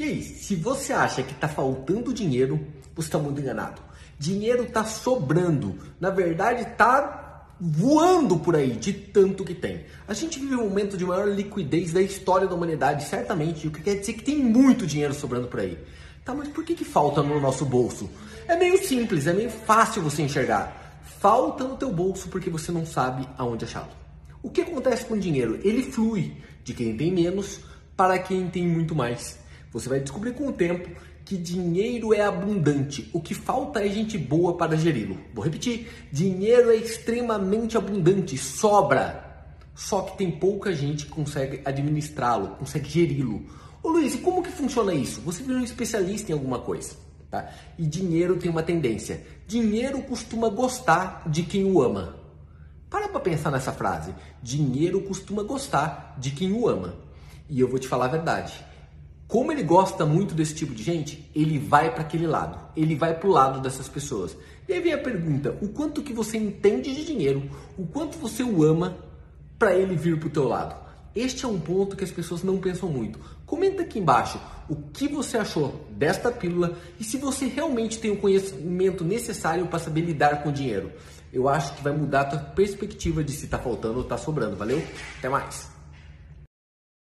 E aí, se você acha que está faltando dinheiro, você está muito enganado. Dinheiro está sobrando. Na verdade, está voando por aí de tanto que tem. A gente vive um momento de maior liquidez da história da humanidade, certamente, o que quer dizer que tem muito dinheiro sobrando por aí. Tá, mas por que, que falta no nosso bolso? É meio simples, é meio fácil você enxergar. Falta no teu bolso porque você não sabe aonde achá-lo. O que acontece com o dinheiro? Ele flui de quem tem menos para quem tem muito mais. Você vai descobrir com o tempo que dinheiro é abundante. O que falta é gente boa para geri-lo. Vou repetir: dinheiro é extremamente abundante, sobra. Só que tem pouca gente que consegue administrá-lo, consegue geri-lo. Ô Luiz, como que funciona isso? Você vira um especialista em alguma coisa. Tá? E dinheiro tem uma tendência. Dinheiro costuma gostar de quem o ama. Para para pensar nessa frase. Dinheiro costuma gostar de quem o ama. E eu vou te falar a verdade. Como ele gosta muito desse tipo de gente, ele vai para aquele lado. Ele vai para o lado dessas pessoas. E aí vem a pergunta: o quanto que você entende de dinheiro, o quanto você o ama para ele vir para o teu lado? Este é um ponto que as pessoas não pensam muito. Comenta aqui embaixo o que você achou desta pílula e se você realmente tem o conhecimento necessário para saber lidar com dinheiro. Eu acho que vai mudar a tua perspectiva de se está faltando ou está sobrando. Valeu? Até mais!